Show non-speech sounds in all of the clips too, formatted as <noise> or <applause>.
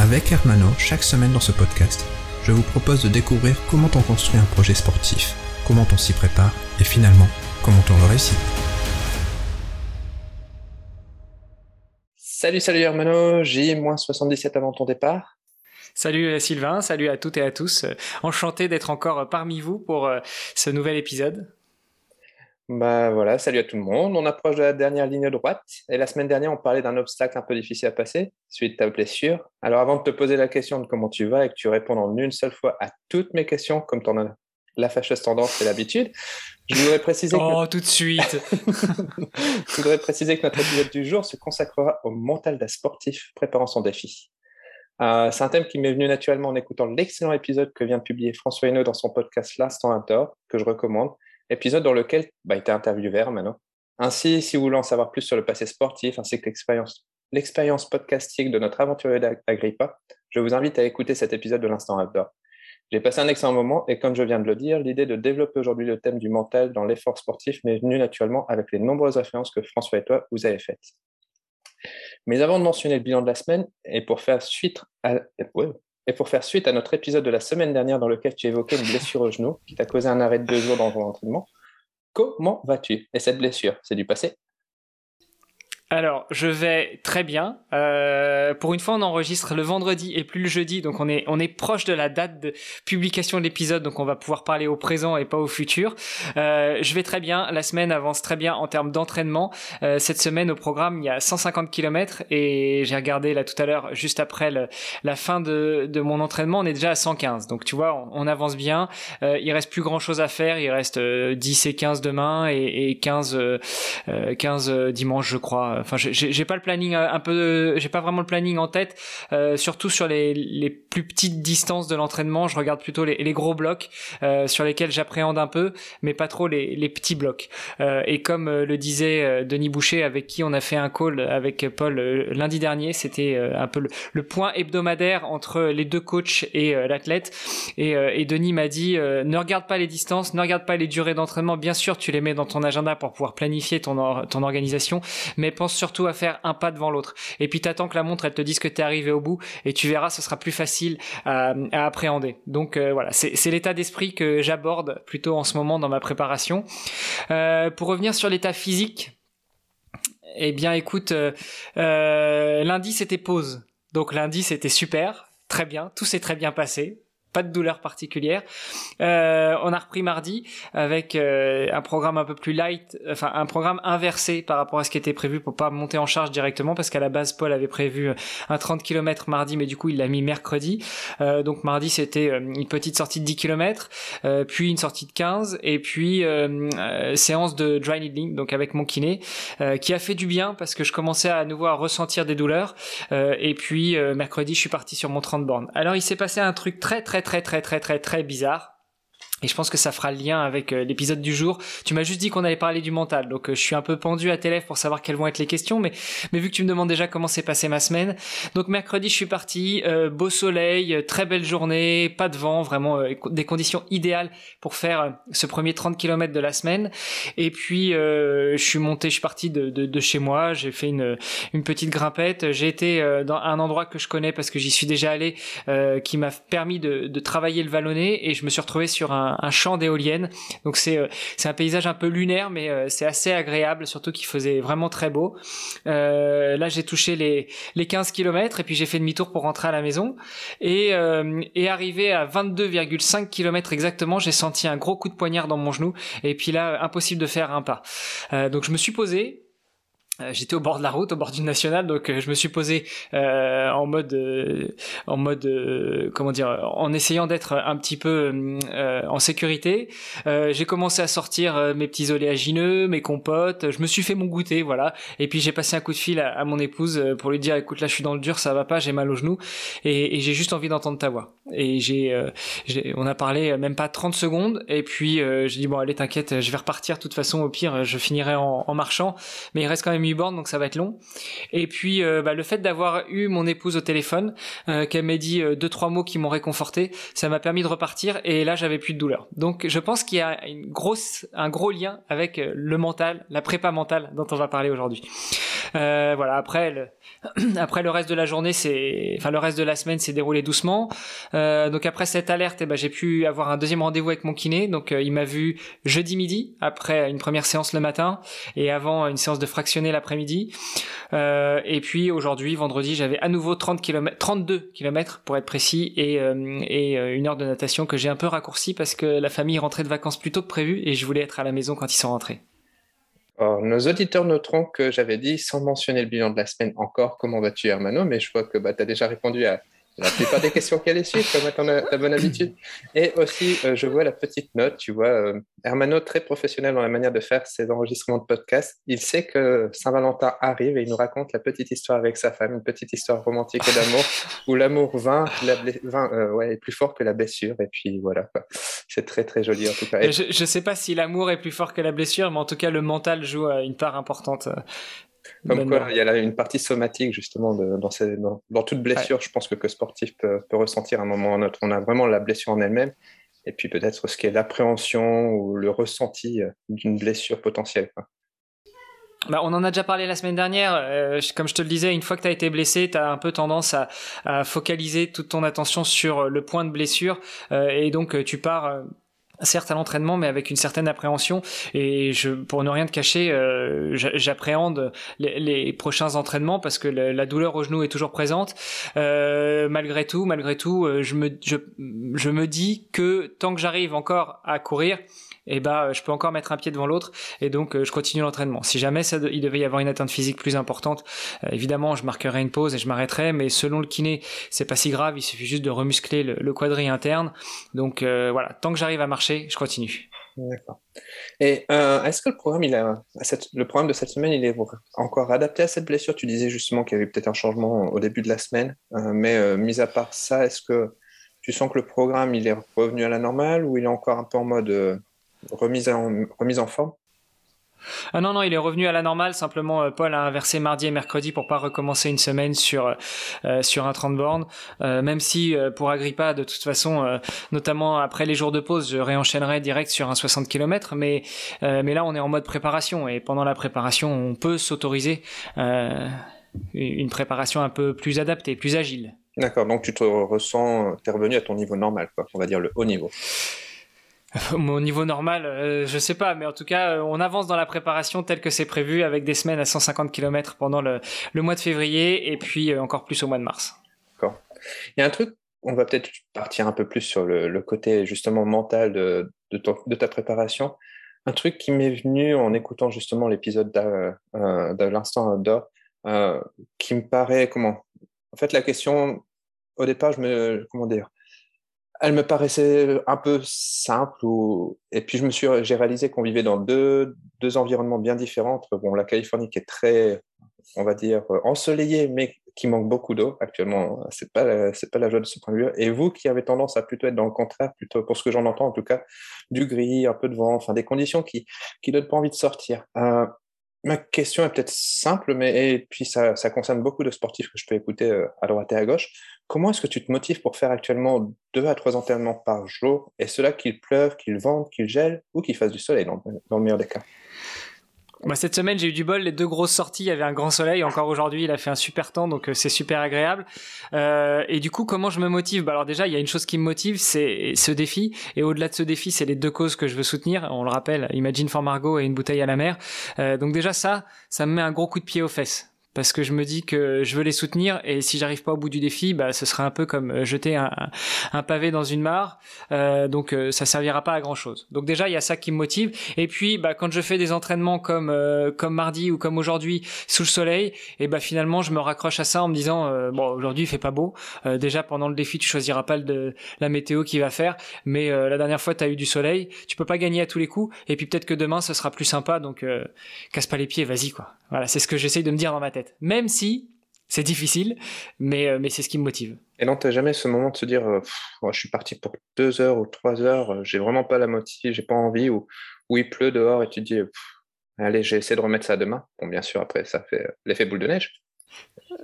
Avec Hermano, chaque semaine dans ce podcast, je vous propose de découvrir comment on construit un projet sportif, comment on s'y prépare et finalement, comment on le réussit. Salut, salut Hermano, J-77 avant ton départ. Salut euh, Sylvain, salut à toutes et à tous. Enchanté d'être encore parmi vous pour euh, ce nouvel épisode. Bah voilà, salut à tout le monde. On approche de la dernière ligne droite. Et la semaine dernière, on parlait d'un obstacle un peu difficile à passer, celui de ta blessure. Alors avant de te poser la question de comment tu vas et que tu réponds en une seule fois à toutes mes questions, comme tu en as la fâcheuse tendance et l'habitude, je voudrais préciser oh, tout de suite <laughs> Je voudrais préciser que notre épisode du jour se consacrera au mental d'un sportif préparant son défi. Euh, c'est un thème qui m'est venu naturellement en écoutant l'excellent épisode que vient de publier François Hainaut dans son podcast L'Instant Inter, que je recommande, épisode dans lequel bah, il était interviewé maintenant. Ainsi, si vous voulez en savoir plus sur le passé sportif ainsi que l'expérience, podcastique de notre aventurier d'Agrippa, je vous invite à écouter cet épisode de l'Instant Outdoor. J'ai passé un excellent moment et comme je viens de le dire, l'idée de développer aujourd'hui le thème du mental dans l'effort sportif m'est venue naturellement avec les nombreuses références que François et toi vous avez faites. Mais avant de mentionner le bilan de la semaine, et pour faire suite à, et pour faire suite à notre épisode de la semaine dernière dans lequel tu évoquais une blessure au genou qui t'a causé un arrêt de deux jours dans ton entraînement, comment vas-tu? Et cette blessure, c'est du passé? Alors, je vais très bien. Euh, pour une fois, on enregistre le vendredi et plus le jeudi, donc on est on est proche de la date de publication de l'épisode, donc on va pouvoir parler au présent et pas au futur. Euh, je vais très bien. La semaine avance très bien en termes d'entraînement. Euh, cette semaine au programme, il y a 150 km et j'ai regardé là tout à l'heure, juste après le, la fin de, de mon entraînement, on est déjà à 115. Donc tu vois, on, avance bien. Euh, il reste plus grand chose à faire. Il reste 10 euh, et 15 demain et, et 15 15 dimanche, je crois Enfin, j'ai pas le planning euh, un peu, j'ai pas vraiment le planning en tête. Euh, surtout sur les, les, plus petites distances de l'entraînement, je regarde plutôt les, les gros blocs euh, sur lesquels j'appréhende un peu, mais pas trop les, les petits blocs. Euh, et comme euh, le disait euh, Denis Boucher, avec qui on a fait un call avec Paul lundi dernier, c'était un peu le, le, point hebdomadaire entre les deux coachs et l'athlète. Et, et, Denis m'a dit ne regarde pas les distances, ne regarde pas les durées d'entraînement. Bien sûr, tu les mets dans ton agenda pour pouvoir planifier ton, ton organisation, mais pense surtout à faire un pas devant l'autre. Et puis t'attends que la montre elle te dise que t'es arrivé au bout et tu verras, ce sera plus facile à, à appréhender. Donc euh, voilà, c'est l'état d'esprit que j'aborde plutôt en ce moment dans ma préparation. Euh, pour revenir sur l'état physique, eh bien écoute, euh, euh lundi c'était pause. Donc lundi c'était super, très bien, tout s'est très bien passé pas de douleur particulière. Euh, on a repris mardi avec euh, un programme un peu plus light, enfin un programme inversé par rapport à ce qui était prévu pour pas monter en charge directement parce qu'à la base Paul avait prévu un 30 km mardi mais du coup il l'a mis mercredi. Euh, donc mardi c'était une petite sortie de 10 km, puis une sortie de 15 et puis séance de dry needling donc avec mon kiné qui a fait du bien parce que je commençais à nouveau à ressentir des douleurs et puis mercredi je suis parti sur mon 30 bornes. Alors il s'est passé un truc très très très très très très très bizarre et je pense que ça fera le lien avec euh, l'épisode du jour. Tu m'as juste dit qu'on allait parler du mental, donc euh, je suis un peu pendu à tes lèvres pour savoir quelles vont être les questions, mais, mais vu que tu me demandes déjà comment s'est passée ma semaine, donc mercredi je suis parti, euh, beau soleil, très belle journée, pas de vent, vraiment des conditions idéales pour faire ce premier 30 km de la semaine. Et puis je suis monté, je suis parti de, chez moi, j'ai fait une, petite grimpette, j'ai été dans un endroit que je connais parce que j'y suis déjà allé, qui m'a permis de, de travailler le vallonné et je me suis retrouvé sur un un, champ d'éoliennes. Donc c'est euh, c'est un paysage un peu lunaire, mais euh, c'est assez agréable, surtout qu'il faisait vraiment très beau. Euh, là, j'ai touché les les 15 km et puis j'ai fait demi-tour pour rentrer à la maison et et arrivé à 22,5 km exactement, j'ai senti un gros coup de poignard dans mon genou et puis là impossible de faire un pas. donc je me suis posé euh, j'étais au bord de la route, au bord d'une nationale, donc euh, je me suis posé euh, en mode, euh, en mode, euh, comment dire, en essayant d'être un petit peu en sécurité. j'ai commencé à sortir mes petits oléagineux, mes compotes. Je me suis fait mon goûter, voilà. Et puis j'ai passé un coup de fil à, mon épouse pour lui dire, écoute, là je suis dans le dur, ça va pas, j'ai mal au genou, et, et j'ai juste envie d'entendre ta voix. Et j'ai, on a parlé même pas 30 secondes, et puis j'ai dit bon allez t'inquiète, je vais repartir. De toute façon, au pire, je finirai en, en marchant, mais il reste quand même donc ça va être long. Et puis euh, bah, le fait d'avoir eu mon épouse au téléphone, euh, qu'elle m'ait dit euh, deux trois mots qui m'ont réconforté, ça m'a permis de repartir. Et là, j'avais plus de douleur. Donc je pense qu'il y a un gros lien avec le mental, la prépa mentale dont on va parler aujourd'hui. Voilà. Après, le, <clears throat> après le reste de la journée, c'est, enfin le reste de la semaine s'est déroulé doucement. donc après cette alerte, eh ben, j'ai pu avoir un deuxième rendez-vous avec mon kiné. Donc il m'a vu jeudi midi après une première séance le matin et avant une séance de fractionner l'après-midi. Euh, et puis aujourd'hui, vendredi, j'avais à nouveau 30 km, 32 km pour être précis, et, euh, et euh, une heure de natation que j'ai un peu raccourci parce que la famille rentrait de vacances plus tôt que prévu et je voulais être à la maison quand ils sont rentrés. Nos auditeurs noteront que j'avais dit, sans mentionner le bilan de la semaine encore, comment vas-tu Hermano, mais je vois que bah, tu as déjà répondu à la plupart des questions qui allaient suivre, comme à ta bonne habitude. Et aussi, euh, je vois la petite note, tu vois, euh, Hermano, très professionnel dans la manière de faire ses enregistrements de podcast. Il sait que Saint-Valentin arrive et il nous raconte la petite histoire avec sa femme, une petite histoire romantique et d'amour, <laughs> où l'amour vint, la euh, ouais, est plus fort que la blessure. Et puis voilà, c'est très très joli en tout cas. Je ne sais pas si l'amour est plus fort que la blessure, mais en tout cas, le mental joue une part importante comme quoi, il y a une partie somatique justement dans, dans, toute blessure, je pense que que sportif peut, ressentir à un moment ou un autre. On a vraiment la blessure en elle-même, et puis peut-être ce qui est l'appréhension ou le ressenti euh, d'une blessure potentielle. Bah, on en a déjà parlé la semaine dernière. Euh, comme je te le disais, une fois que tu as été blessé, tu as un peu tendance à, focaliser toute ton attention sur le point de blessure. Euh, et donc, tu pars certes à l'entraînement, mais avec une certaine appréhension. Et pour ne rien te cacher, euh, j'appréhende les, prochains entraînements parce que la, douleur au genou est toujours présente. Euh, malgré tout, malgré tout, euh, je me dis que tant que j'arrive encore à courir, et bah je peux encore mettre un pied devant l'autre et donc euh, je continue l'entraînement. Si jamais il devait y avoir une atteinte physique plus importante, euh, évidemment je marquerai une pause et je m'arrêterai, mais selon le kiné c'est pas si grave, il suffit juste de remuscler le, le quadri interne. Donc euh, voilà, tant que j'arrive à marcher, je continue. D'accord. Et est-ce que le programme, il a, le programme de cette semaine, il est encore adapté à cette blessure? Tu disais justement qu'il y avait peut-être un changement au début de la semaine, mais mis à part ça, est-ce que tu sens que le programme, il est revenu à la normale ou il est encore un peu en mode remise en, remise en forme ah non, non, il est revenu à la normale. Simplement, euh, Paul a inversé mardi et mercredi pour pas recommencer une semaine sur, euh, sur un 30 bornes. Euh, même si pour Agrippa, de toute façon, notamment après les jours de pause, je réenchaînerai direct sur un 60 km. Mais, mais là, on est en mode préparation. Et pendant la préparation, on peut s'autoriser une préparation un peu plus adaptée, plus agile. D'accord, donc tu te ressens, tu es revenu à ton niveau normal, quoi, on va dire le haut niveau. <laughs> Au niveau normal, euh, je sais pas, mais en tout cas, euh, on avance dans la préparation telle que c'est prévu avec des semaines à 150 km pendant le, mois de février et puis euh, encore plus au mois de mars. D'accord. Il y a un truc, on va peut-être partir un peu plus sur le, côté justement mental de, de, ta préparation. Un truc qui m'est venu en écoutant justement l'épisode de l'instant outdoor, qui me paraît comment? En fait, la question, au départ, je me, comment dire? Elle me paraissait un peu simple. Et puis, je me suis, j'ai réalisé qu'on vivait dans deux, deux environnements bien différents. Bon, la Californie qui est très, on va dire, ensoleillée, mais qui manque beaucoup d'eau actuellement. C'est pas, c'est pas la joie de ce point de vue. Et vous qui avez tendance à plutôt être dans le contraire, plutôt, pour ce que j'en entends en tout cas, du gris, un peu de vent, enfin, des conditions qui, qui donnent pas envie de sortir. Euh, ma question est peut-être simple, mais et puis ça, concerne beaucoup de sportifs que je peux écouter euh, à droite et à gauche. Comment est-ce que tu te motives pour faire actuellement deux à trois entraînements par jour, et cela qu'il pleuve, qu'il vente, qu'il gèle ou qu'il fasse du soleil dans, le meilleur des cas? Bah, cette semaine, j'ai eu du bol. Les deux grosses sorties, il y avait un grand soleil. Encore aujourd'hui, il a fait un super temps, donc euh, c'est super agréable. Euh, et du coup, comment je me motive? Bah, Alors déjà, il y a une chose qui me motive, c'est ce défi. Et au-delà de ce défi, c'est les deux causes que je veux soutenir. On le rappelle, Imagine for Margot et une bouteille à la mer. Euh, donc déjà, ça, ça me met un gros coup de pied aux fesses parce que je me dis que je veux les soutenir et si j'arrive pas au bout du défi, bah ce serait un peu comme euh, jeter un, pavé dans une mare, euh, donc euh, ça servira pas à grand chose. Donc déjà il y a ça qui me motive et puis bah quand je fais des entraînements comme euh, comme mardi ou comme aujourd'hui sous le soleil, et bah finalement je me raccroche à ça en me disant bon aujourd'hui il fait pas beau, déjà pendant le défi tu choisiras pas la météo qui va faire, mais la dernière fois tu as eu du soleil, tu peux pas gagner à tous les coups et puis peut-être que demain ce sera plus sympa donc casse pas les pieds, vas-y quoi. Voilà, c'est ce que j'essaye de me dire dans ma tête. Même si c'est difficile, mais, euh, mais c'est ce qui me motive. Et non, t'as jamais ce moment de se dire, euh, je suis parti pour deux heures ou trois heures, euh, j'ai vraiment pas la motivation, j'ai pas envie, ou, ou il pleut dehors et tu te dis, allez, j'ai essayé de remettre ça demain. Bon, bien sûr, après, ça fait l'effet boule de neige.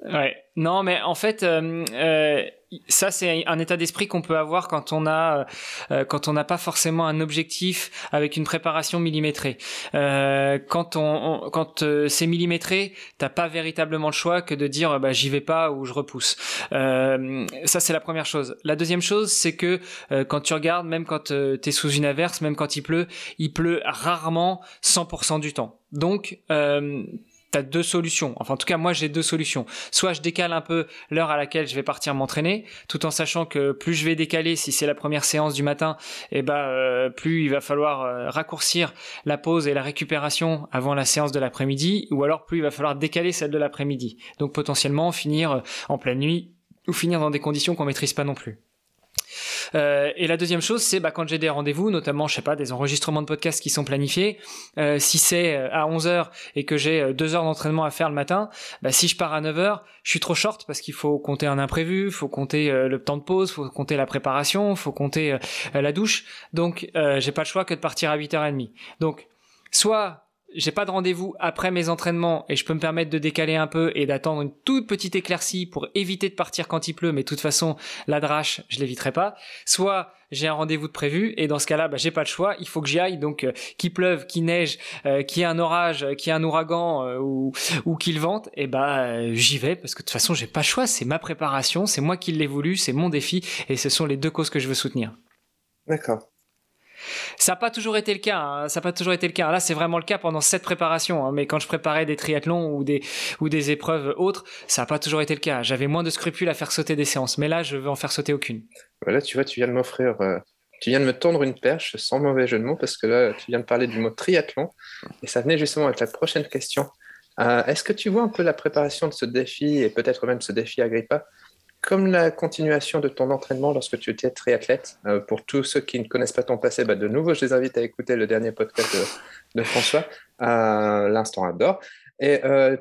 Ouais. Non, mais en fait, euh, euh, ça c'est un état d'esprit qu'on peut avoir quand on a, euh, quand on n'a pas forcément un objectif avec une préparation millimétrée. Euh, quand on, quand euh, c'est millimétré, t'as pas véritablement le choix que de dire bah j'y vais pas ou je repousse. ça c'est la première chose. La deuxième chose, c'est que quand tu regardes, même quand tu es sous une averse, même quand il pleut, il pleut rarement 100% du temps. Donc tu deux solutions. Enfin, en tout cas, moi, j'ai deux solutions. Soit je décale un peu l'heure à laquelle je vais partir m'entraîner, tout en sachant que plus je vais décaler, si c'est la première séance du matin, eh ben, euh, plus il va falloir euh, raccourcir la pause et la récupération avant la séance de l'après-midi, ou alors plus il va falloir décaler celle de l'après-midi. Donc, potentiellement, finir euh, en pleine nuit ou finir dans des conditions qu'on maîtrise pas non plus. Euh, et la deuxième chose, c'est bah, quand j'ai des rendez-vous, notamment, je sais pas, des enregistrements de podcasts qui sont planifiés, euh, si c'est euh, à 11h et que j'ai deux heures d'entraînement à faire le matin, bah, si je pars à 9h, je suis trop short parce qu'il faut compter un imprévu, faut compter le temps de pause, faut compter la préparation, faut compter la douche. Donc, j'ai pas le choix que de partir à 8h30. Donc, soit j'ai pas de rendez-vous après mes entraînements et je peux me permettre de décaler un peu et d'attendre une toute petite éclaircie pour éviter de partir quand il pleut, mais de toute façon, la drache, je l'éviterai pas. Soit j'ai un rendez-vous de prévu et dans ce cas-là, bah, j'ai pas le choix, il faut que j'y aille. Donc, euh, qu'il pleuve, qu'il neige, euh, qu'il y ait un orage, qu'il y ait un ouragan euh, ou, ou qu'il vente, et bah j'y vais parce que de toute façon, j'ai pas le choix. C'est ma préparation, c'est moi qui l'ai voulu, c'est mon défi et ce sont les deux causes que je veux soutenir. D'accord. Ça n'a pas toujours été le cas. Hein. Ça n'a pas toujours été le cas. Là, c'est vraiment le cas pendant cette préparation. Hein. Mais quand je préparais des triathlons ou des ou des épreuves autres, ça n'a pas toujours été le cas. J'avais moins de scrupules à faire sauter des séances. Mais là, je veux en faire sauter aucune. Voilà, tu vois, tu viens de m'offrir. Euh, tu viens de me tendre une perche sans mauvais jeu de mots parce que là, tu viens de parler du mot triathlon et ça venait justement avec la prochaine question. Euh, est-ce que tu vois un peu la préparation de ce défi et peut-être même ce défi Agrippa comme la continuation de ton entraînement lorsque tu étais triathlète. Euh, pour tous ceux qui ne connaissent pas ton passé, bah, de nouveau, je les invite à écouter le dernier podcast de, François, euh, L'instant adore. Et euh,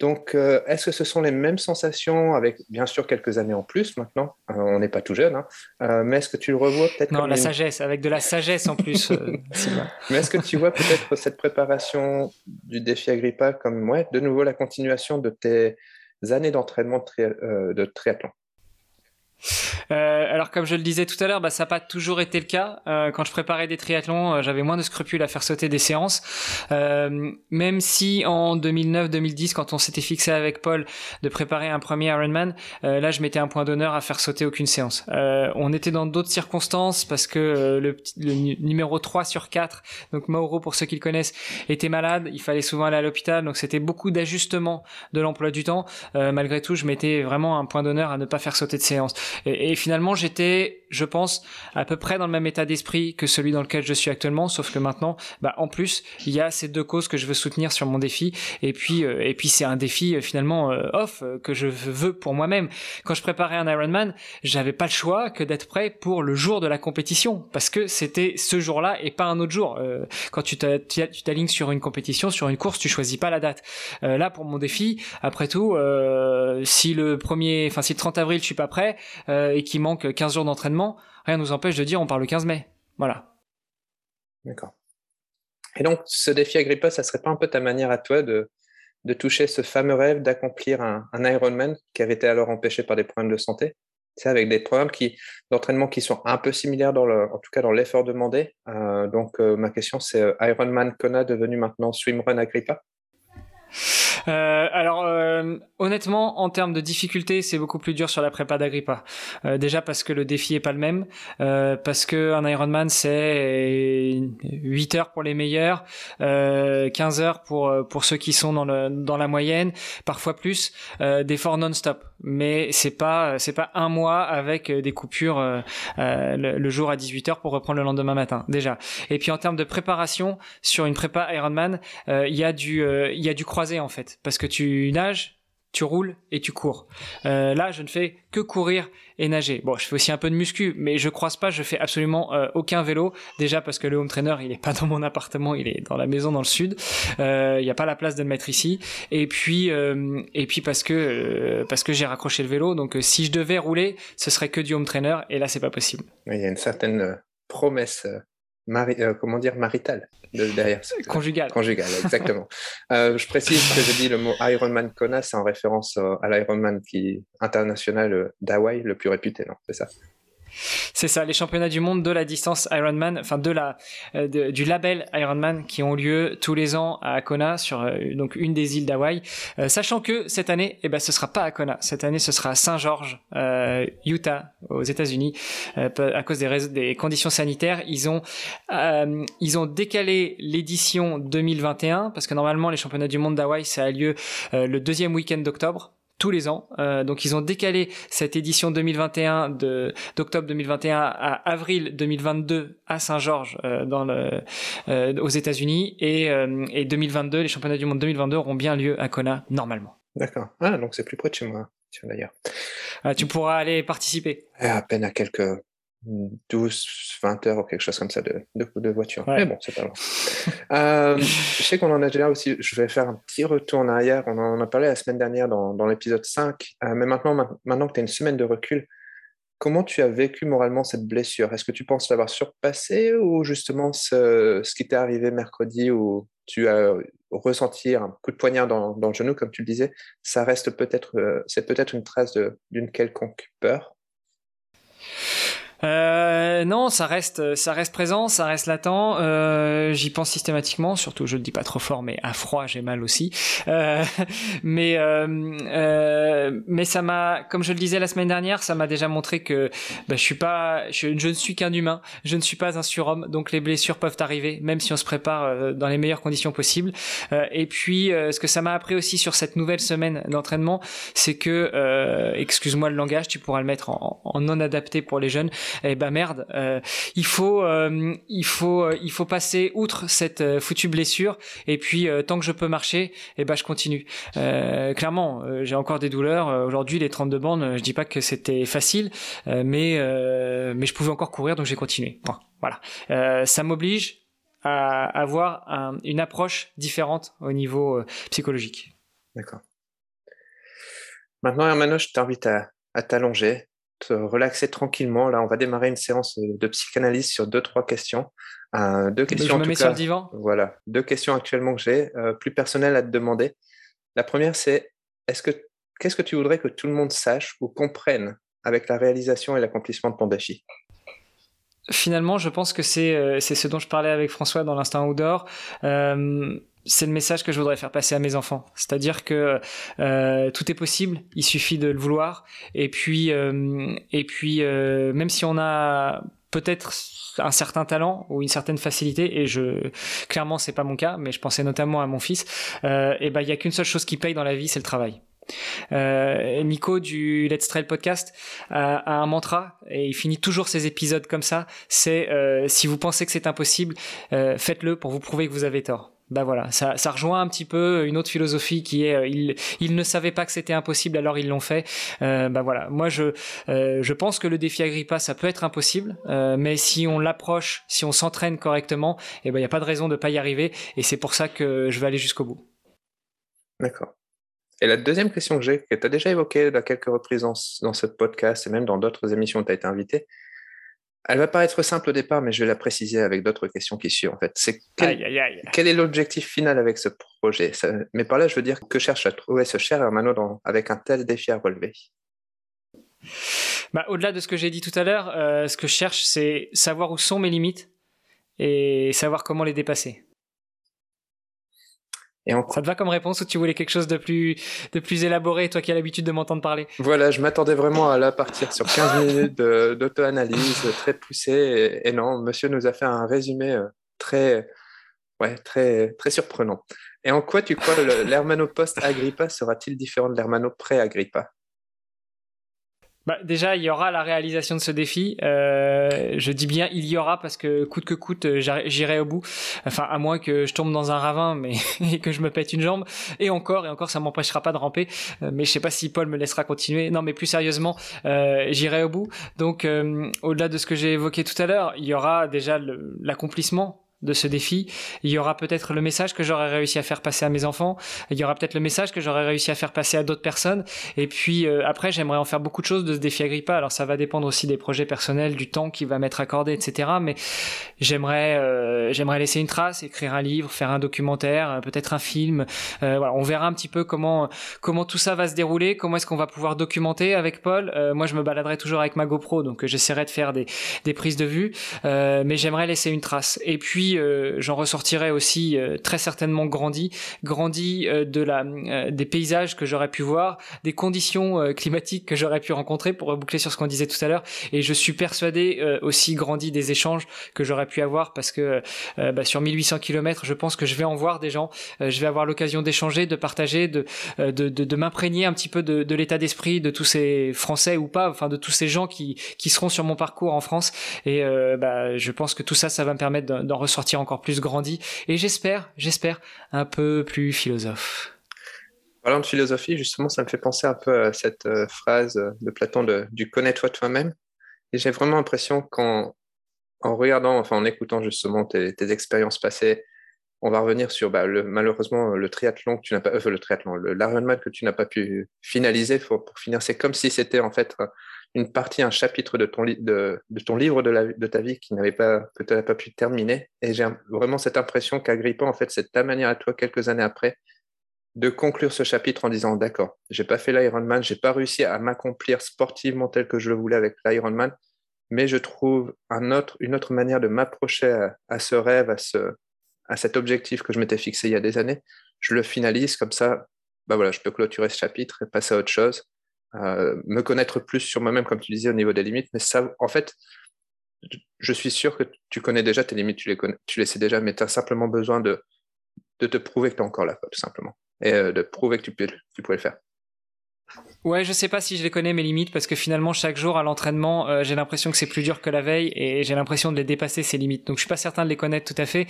donc, est-ce que ce sont les mêmes sensations avec, bien sûr, quelques années en plus maintenant? On n'est pas tout jeune, hein, mais est-ce que tu le revois peut-être Non, la sagesse, avec de la sagesse en plus. <laughs> mais est-ce que tu vois peut-être cette préparation du défi Agrippa comme, ouais, de nouveau la continuation de tes années d'entraînement de, de triathlon euh, alors comme je le disais tout à l'heure, bah, ça n'a pas toujours été le cas. Euh, quand je préparais des triathlons, euh, j'avais moins de scrupules à faire sauter des séances. Même si en 2009-2010, quand on s'était fixé avec Paul de préparer un premier Ironman, là je mettais un point d'honneur à faire sauter aucune séance. on était dans d'autres circonstances parce que le, le, numéro 3 sur 4, donc Mauro pour ceux qui le connaissent, était malade. Il fallait souvent aller à l'hôpital, donc c'était beaucoup d'ajustements de l'emploi du temps. malgré tout, je mettais vraiment un point d'honneur à ne pas faire sauter de séance. Et, et finalement, j'étais, je pense, à peu près dans le même état d'esprit que celui dans lequel je suis actuellement, sauf que maintenant, bah, en plus, il y a ces deux causes que je veux soutenir sur mon défi. Et puis, euh, et puis c'est un défi euh, finalement euh, off que je veux pour moi-même. Quand je préparais un Ironman, j'avais pas le choix que d'être prêt pour le jour de la compétition, parce que c'était ce jour-là et pas un autre jour. quand tu t'alignes sur une compétition, sur une course, tu choisis pas la date. là, pour mon défi, après tout, si le premier, enfin si le 30 avril je suis pas prêt, euh, et qu'il manque 15 jours d'entraînement, rien ne nous empêche de dire on part le 15 mai. Voilà. D'accord. Et donc, ce défi Agrippa, ça serait pas un peu ta manière à toi de, de toucher ce fameux rêve d'accomplir un, Ironman qui avait été alors empêché par des problèmes de santé? C'est avec des programmes qui, d'entraînement qui sont un peu similaires, en tout cas dans l'effort demandé. Euh, donc, euh, ma question, c'est Ironman Kona devenu maintenant Swimrun Agrippa? Euh, alors, euh, honnêtement, en termes de difficulté, c'est beaucoup plus dur sur la prépa d'Agrippa. Euh, déjà parce que le défi est pas le même, euh, parce que un Ironman c'est 8 heures pour les meilleurs, 15 heures pour pour ceux qui sont dans le dans la moyenne, parfois plus, d'efforts non-stop. Mais c'est pas c'est pas un mois avec des coupures le, le, jour à 18 heures pour reprendre le lendemain matin. Déjà. Et puis en termes de préparation sur une prépa Ironman, il y a du il y a du croisé en fait, parce que tu nages, tu roules et tu cours. Euh, là, je ne fais que courir et nager. Bon, je fais aussi un peu de muscu, mais je croise pas, je fais absolument euh, aucun vélo. Déjà parce que le home trainer, il est pas dans mon appartement, il est dans la maison dans le sud. Euh, il n'y a pas la place de le mettre ici. Et puis, et puis parce que parce que j'ai raccroché le vélo. Donc, si je devais rouler, ce serait que du home trainer. Et là, c'est pas possible. Il y a une certaine promesse euh, comment dire, marital derrière. Conjugal. Conjugal, exactement. <laughs> euh, je précise que je dis le mot Ironman Kona, c'est en référence à l'Ironman qui international euh, d'Hawaï, le plus réputé, non C'est ça? C'est ça, les championnats du monde de la distance Ironman, enfin de la euh, du label Ironman qui ont lieu tous les ans à Kona sur euh, donc une des îles d'Hawaï. Euh, sachant que cette année, eh ben ce sera pas à Kona, cette année ce sera à Saint-Georges, Utah, aux États-Unis, à cause des, des conditions sanitaires. Ils ont ils ont décalé l'édition 2021 parce que normalement les championnats du monde d'Hawaï ça a lieu le deuxième week-end d'octobre tous les ans. Euh, donc ils ont décalé cette édition 2021 de d'octobre 2021 à avril 2022 à Saint-Georges euh, dans le euh, aux États-Unis et, et 2022 les championnats du monde 2022 auront bien lieu à Kona normalement. D'accord. Ah donc c'est plus près de chez moi d'ailleurs. Ah, tu pourras aller participer. À peine à quelques 12, 20 heures ou quelque chose comme ça de, de, voiture. Mais bon, c'est pas loin. euh, je sais qu'on en a déjà aussi. Je vais faire un petit retour en arrière. On en a parlé la semaine dernière dans, dans l'épisode 5. Euh, mais maintenant, maintenant que tu as une semaine de recul, comment tu as vécu moralement cette blessure? Est-ce que tu penses l'avoir surpassé ou justement ce, ce qui t'est arrivé mercredi où tu as ressenti un coup de poignard dans, dans le genou, comme tu le disais, ça reste peut-être, euh, c'est peut-être une trace d'une quelconque peur? Euh, non, ça reste, ça reste présent, ça reste latent. Euh, J'y pense systématiquement, surtout je le dis pas trop fort, mais à froid j'ai mal aussi. Euh, <laughs> mais euh, euh, mais ça m'a, comme je le disais la semaine dernière, ça m'a déjà montré que bah, je suis pas, je, ne suis qu'un humain, je ne suis pas un surhomme, donc les blessures peuvent arriver, même si on se prépare euh, dans les meilleures conditions possibles. et puis, ce que ça m'a appris aussi sur cette nouvelle semaine d'entraînement, c'est que, excuse-moi le langage, tu pourras le mettre en, en non adapté pour les jeunes eh ben merde, euh, il faut, euh, il faut, euh, il faut passer outre cette foutue blessure et puis tant que je peux marcher, eh ben je continue. clairement, j'ai encore des douleurs. Aujourd'hui, les 32 bandes, je dis pas que c'était facile, mais mais je pouvais encore courir, donc j'ai continué. Voilà, ça m'oblige à avoir une approche différente au niveau psychologique. D'accord. Maintenant, Hermano, je t'invite à, à t'allonger, relaxer tranquillement. Là, on va démarrer une séance de psychanalyse sur deux, trois questions. Euh, deux questions. Je me mets sur le divan. Voilà, deux questions actuellement que j'ai, euh, plus personnelles à te demander. La première, c'est est-ce que qu'est-ce que tu voudrais que tout le monde sache ou comprenne avec la réalisation et l'accomplissement de ton défi? Finalement, je pense que c'est euh, ce dont je parlais avec François dans l'instant outdoor. Euh, c'est le message que je voudrais faire passer à mes enfants. C'est-à-dire que euh, tout est possible, il suffit de le vouloir. Et puis, euh, et puis, euh, même si on a peut-être un certain talent ou une certaine facilité, et je clairement c'est pas mon cas, mais je pensais notamment à mon fils. et ben il y a qu'une seule chose qui paye dans la vie, c'est le travail. Nico du Let's Trail podcast a, un mantra et il finit toujours ses épisodes comme ça. C'est si vous pensez que c'est impossible, faites-le pour vous prouver que vous avez tort bah voilà, ça, ça, rejoint un petit peu une autre philosophie qui est euh, ils, ils ne savaient pas que c'était impossible alors ils l'ont fait. Euh, bah voilà, moi je euh, je pense que le défi Agrippa ça peut être impossible, euh, mais si on l'approche, si on s'entraîne correctement, eh ben il y a pas de raison de pas y arriver et c'est pour ça que je vais aller jusqu'au bout. D'accord. Et la deuxième question que j'ai, que tu as déjà évoquée à quelques reprises dans, dans ce podcast et même dans d'autres émissions où tu as été invité, elle va paraître simple au départ, mais je vais la préciser avec d'autres questions qui suivent. En fait, c'est quel, quel, est l'objectif final avec ce projet? Mais par là, je veux dire que cherche à trouver ce cher Hermano avec un tel défi à relever. Bah, au-delà de ce que j'ai dit tout à l'heure, euh, ce que je cherche, c'est savoir où sont mes limites et savoir comment les dépasser. Et Ça te va comme réponse ou tu voulais quelque chose de plus, de plus élaboré, toi qui as l'habitude de m'entendre parler? Voilà, je m'attendais vraiment à la partir sur 15 minutes d'auto-analyse très poussée. Et, non, monsieur nous a fait un résumé euh, très, ouais, très, très surprenant. Et en quoi tu crois l'Hermano post-Agrippa sera-t-il différent de l'Hermano pré-Agrippa? Bah, déjà, il y aura la réalisation de ce défi. Euh, je dis bien il y aura parce que coûte que coûte, euh, j'irai au bout. Enfin, à moins que je tombe dans un ravin, mais <laughs> et que je me pète une jambe. Et encore, et encore, ça m'empêchera pas de ramper. Euh, mais je sais pas si Paul me laissera continuer. Non, mais plus sérieusement, euh, j'irai au bout. Donc, au-delà de ce que j'ai évoqué tout à l'heure, il y aura déjà l'accomplissement de ce défi. Il y aura peut-être le message que j'aurais réussi à faire passer à mes enfants. Il y aura peut-être le message que j'aurais réussi à faire passer à d'autres personnes. Et puis euh, après, j'aimerais en faire beaucoup de choses de ce défi Agrippa. Alors ça va dépendre aussi des projets personnels, du temps qui va m'être accordé, etc. Mais j'aimerais, euh, j'aimerais laisser une trace, écrire un livre, faire un documentaire, euh, peut-être un film. voilà, on verra un petit peu comment comment tout ça va se dérouler, comment est-ce qu'on va pouvoir documenter avec Paul. moi, je me baladerai toujours avec ma GoPro, donc j'essaierai de faire des, des prises de vue, mais j'aimerais laisser une trace. Et puis euh, j'en ressortirai aussi euh, très certainement grandi, grandi euh, de la, des paysages que j'aurais pu voir, des conditions climatiques que j'aurais pu rencontrer, pour reboucler sur ce qu'on disait tout à l'heure. Et je suis persuadé aussi grandi des échanges que j'aurais pu avoir parce que bah, sur 1800 km, je pense que je vais en voir des gens, je vais avoir l'occasion d'échanger, de partager, de, de, m'imprégner un petit peu de, de l'état d'esprit de tous ces Français ou pas, enfin de tous ces gens qui, qui seront sur mon parcours en France. Et bah, je pense que tout ça, ça va me permettre d'en ressortir encore plus grandi et j'espère, j'espère, un peu plus philosophe. Parlant de philosophie, justement, ça me fait penser un peu à cette euh, phrase de Platon de, du connais-toi toi-même. Et j'ai vraiment l'impression qu'en en regardant, enfin en écoutant justement tes, expériences passées, on va revenir sur bah, le, malheureusement le triathlon que tu n'as pas, euh, le triathlon, l'Ironman que tu n'as pas pu finaliser. pour finir, c'est comme si c'était en fait une partie, un chapitre de ton, de, ton livre de, la, de, ta vie qui n'avait pas, que tu n'avais pas pu terminer. Et j'ai vraiment cette impression qu'Agrippa, en fait, c'est ta manière à toi, quelques années après, de conclure ce chapitre en disant D'accord, j'ai pas fait l'Ironman, j'ai pas réussi à m'accomplir sportivement tel que je le voulais avec l'Ironman, mais je trouve un autre, une autre manière de m'approcher à, ce rêve, à, ce, à cet objectif que je m'étais fixé il y a des années. Je le finalise comme ça, bah voilà, je peux clôturer ce chapitre et passer à autre chose. Euh, me connaître plus sur moi-même, comme tu disais, au niveau des limites. Mais ça, en fait, je suis sûr que tu connais déjà tes limites, tu les, connais, tu les sais déjà, mais tu as simplement besoin de, de te prouver que tu es encore là, tout simplement. Et euh, de prouver que tu, peux, tu pouvais le faire. Ouais, je sais pas si je les connais mes limites parce que finalement chaque jour à l'entraînement, euh, j'ai l'impression que c'est plus dur que la veille et j'ai l'impression de les dépasser ces limites. Donc je suis pas certain de les connaître tout à fait.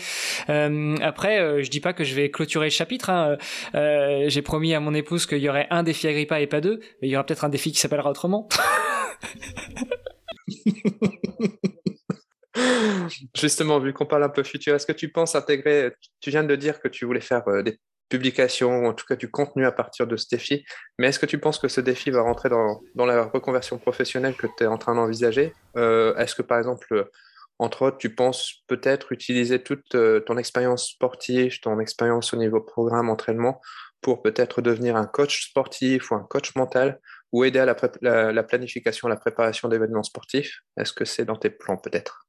Euh, après, euh, je dis pas que je vais clôturer le chapitre. Hein. Euh, j'ai promis à mon épouse qu'il y aurait un défi Agrippa et pas deux, mais il y aura peut-être un défi qui s'appellera autrement. <laughs> Justement, vu qu'on parle un peu futur, est-ce que tu penses intégrer, tu viens de dire que tu voulais faire des publication, en tout cas du contenu à partir de ce défi. Mais est-ce que tu penses que ce défi va rentrer dans, dans la reconversion professionnelle que tu es en train d'envisager? Euh, Est-ce que par exemple, entre autres, tu penses peut-être utiliser toute euh, ton expérience sportive, ton expérience au niveau programme, entraînement, pour peut-être devenir un coach sportif ou un coach mental, ou aider à la, la planification, la préparation d'événements sportifs? Est-ce que c'est dans tes plans peut-être?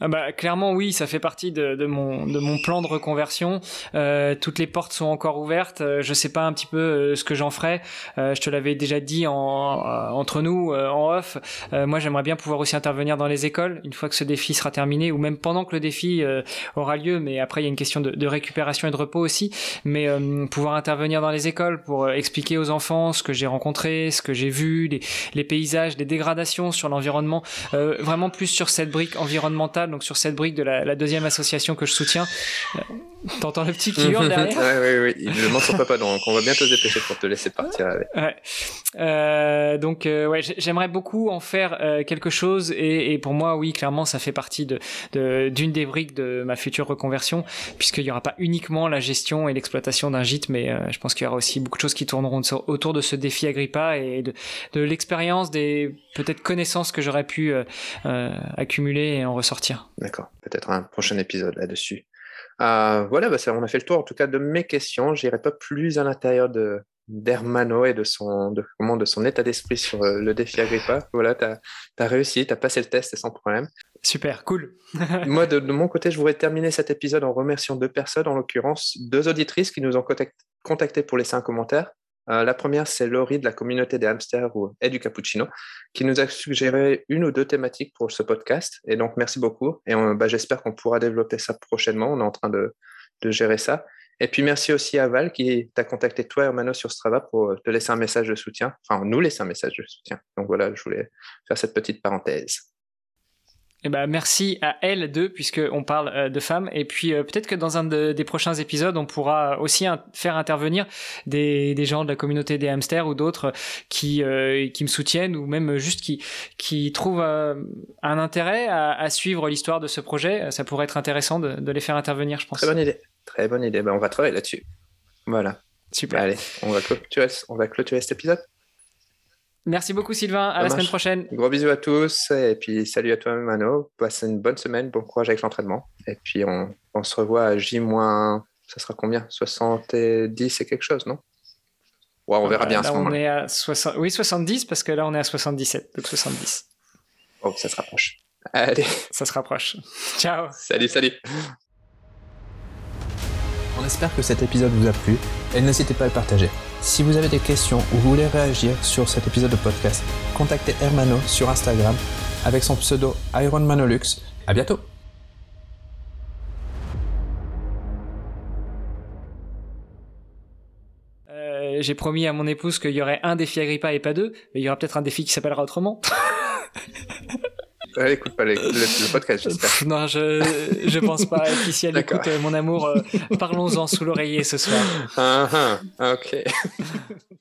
Ah bah, clairement oui, ça fait partie de, de, mon, de mon plan de reconversion. Euh, toutes les portes sont encore ouvertes. Euh, je sais pas un petit peu euh, ce que j'en ferai. Je te l'avais déjà dit en, entre nous en off. moi, j'aimerais bien pouvoir aussi intervenir dans les écoles une fois que ce défi sera terminé, ou même pendant que le défi aura lieu. Mais après, il y a une question de, de récupération et de repos aussi. Mais pouvoir intervenir dans les écoles pour expliquer aux enfants ce que j'ai rencontré, ce que j'ai vu, les, les paysages, les dégradations sur l'environnement, vraiment plus sur cette brique environnementale donc sur cette brique de la, deuxième association que je soutiens. Euh, t'entends le petit qui hurle <laughs> derrière Oui, oui, oui. Il ne m'en pas, donc on va bientôt se dépêcher pour te laisser partir. Ouais. Euh, donc, euh, ouais, j'aimerais beaucoup en faire quelque chose et, pour moi, oui, clairement, ça fait partie de d'une des briques de ma future reconversion, puisqu'il n'y aura pas uniquement la gestion et l'exploitation d'un gîte, mais je pense qu'il y aura aussi beaucoup de choses qui tourneront autour de ce défi Agrippa et de, de l'expérience, des peut-être connaissances que j'aurais pu accumuler et en ressortir. D'accord, peut-être un prochain épisode là-dessus. Euh, voilà, bah, on a fait le tour en tout cas de mes questions. Je n'irai pas plus à l'intérieur de, d'Hermano et de son, de, comment, de son état d'esprit sur le défi Agrippa. Voilà, tu as, as, réussi, tu as passé le test sans problème. Super, cool. <laughs> Moi, de, de, mon côté, je voudrais terminer cet épisode en remerciant deux personnes, en l'occurrence deux auditrices qui nous ont contacté pour laisser un commentaire. Euh, la première, c'est Laurie de la communauté des hamsters et du cappuccino, qui nous a suggéré une ou deux thématiques pour ce podcast. Et donc, merci beaucoup. Et bah, j'espère qu'on pourra développer ça prochainement. On est en train de, gérer ça. Et puis, merci aussi à Val qui t'a contacté, toi, Hermano, sur Strava pour te laisser un message de soutien. Enfin, nous laisser un message de soutien. Donc voilà, je voulais faire cette petite parenthèse. Eh ben, merci à elles deux, puisqu'on parle euh, de femmes. Et puis, euh, peut-être que dans un des prochains épisodes, on pourra aussi faire intervenir des, des, gens de la communauté des hamsters ou d'autres qui, euh, qui me soutiennent ou même juste qui, qui trouvent un intérêt à, à suivre l'histoire de ce projet. Ça pourrait être intéressant de, de, les faire intervenir, je pense. Très bonne idée. Très bonne idée. Ben, on va travailler là-dessus. Voilà. Super. Allez, on va clôturer, on va clôturer cet épisode. Merci beaucoup Sylvain, à la semaine prochaine. Gros bisous à tous et puis salut à toi Mano. Passez une bonne semaine, bon courage avec l'entraînement. Et puis on, on, se revoit à J-, ça sera combien? 70 et quelque chose, non? Ouais, On verra bien là, à ce moment. On est à 60... Oui, 70 parce que là on est à 77, donc 70. Oh, ça se rapproche. Allez. Ça se rapproche. <laughs> Ciao. Salut, salut. On espère que cet épisode vous a plu et n'hésitez pas à le partager. Si vous avez des questions ou vous voulez réagir sur cet épisode de podcast, contactez Hermano sur Instagram avec son pseudo IronManolux. À bientôt euh, J'ai promis à mon épouse qu'il y aurait un défi Agrippa et pas deux, mais il y aura peut-être un défi qui s'appellera autrement. <laughs> Elle écoute pas le, le, <laughs> podcast, j'espère. Non, je, je pense pas. Et puis si elle écoute mon amour, euh, parlons-en sous l'oreiller ce soir. Uh -huh. Ok. <laughs>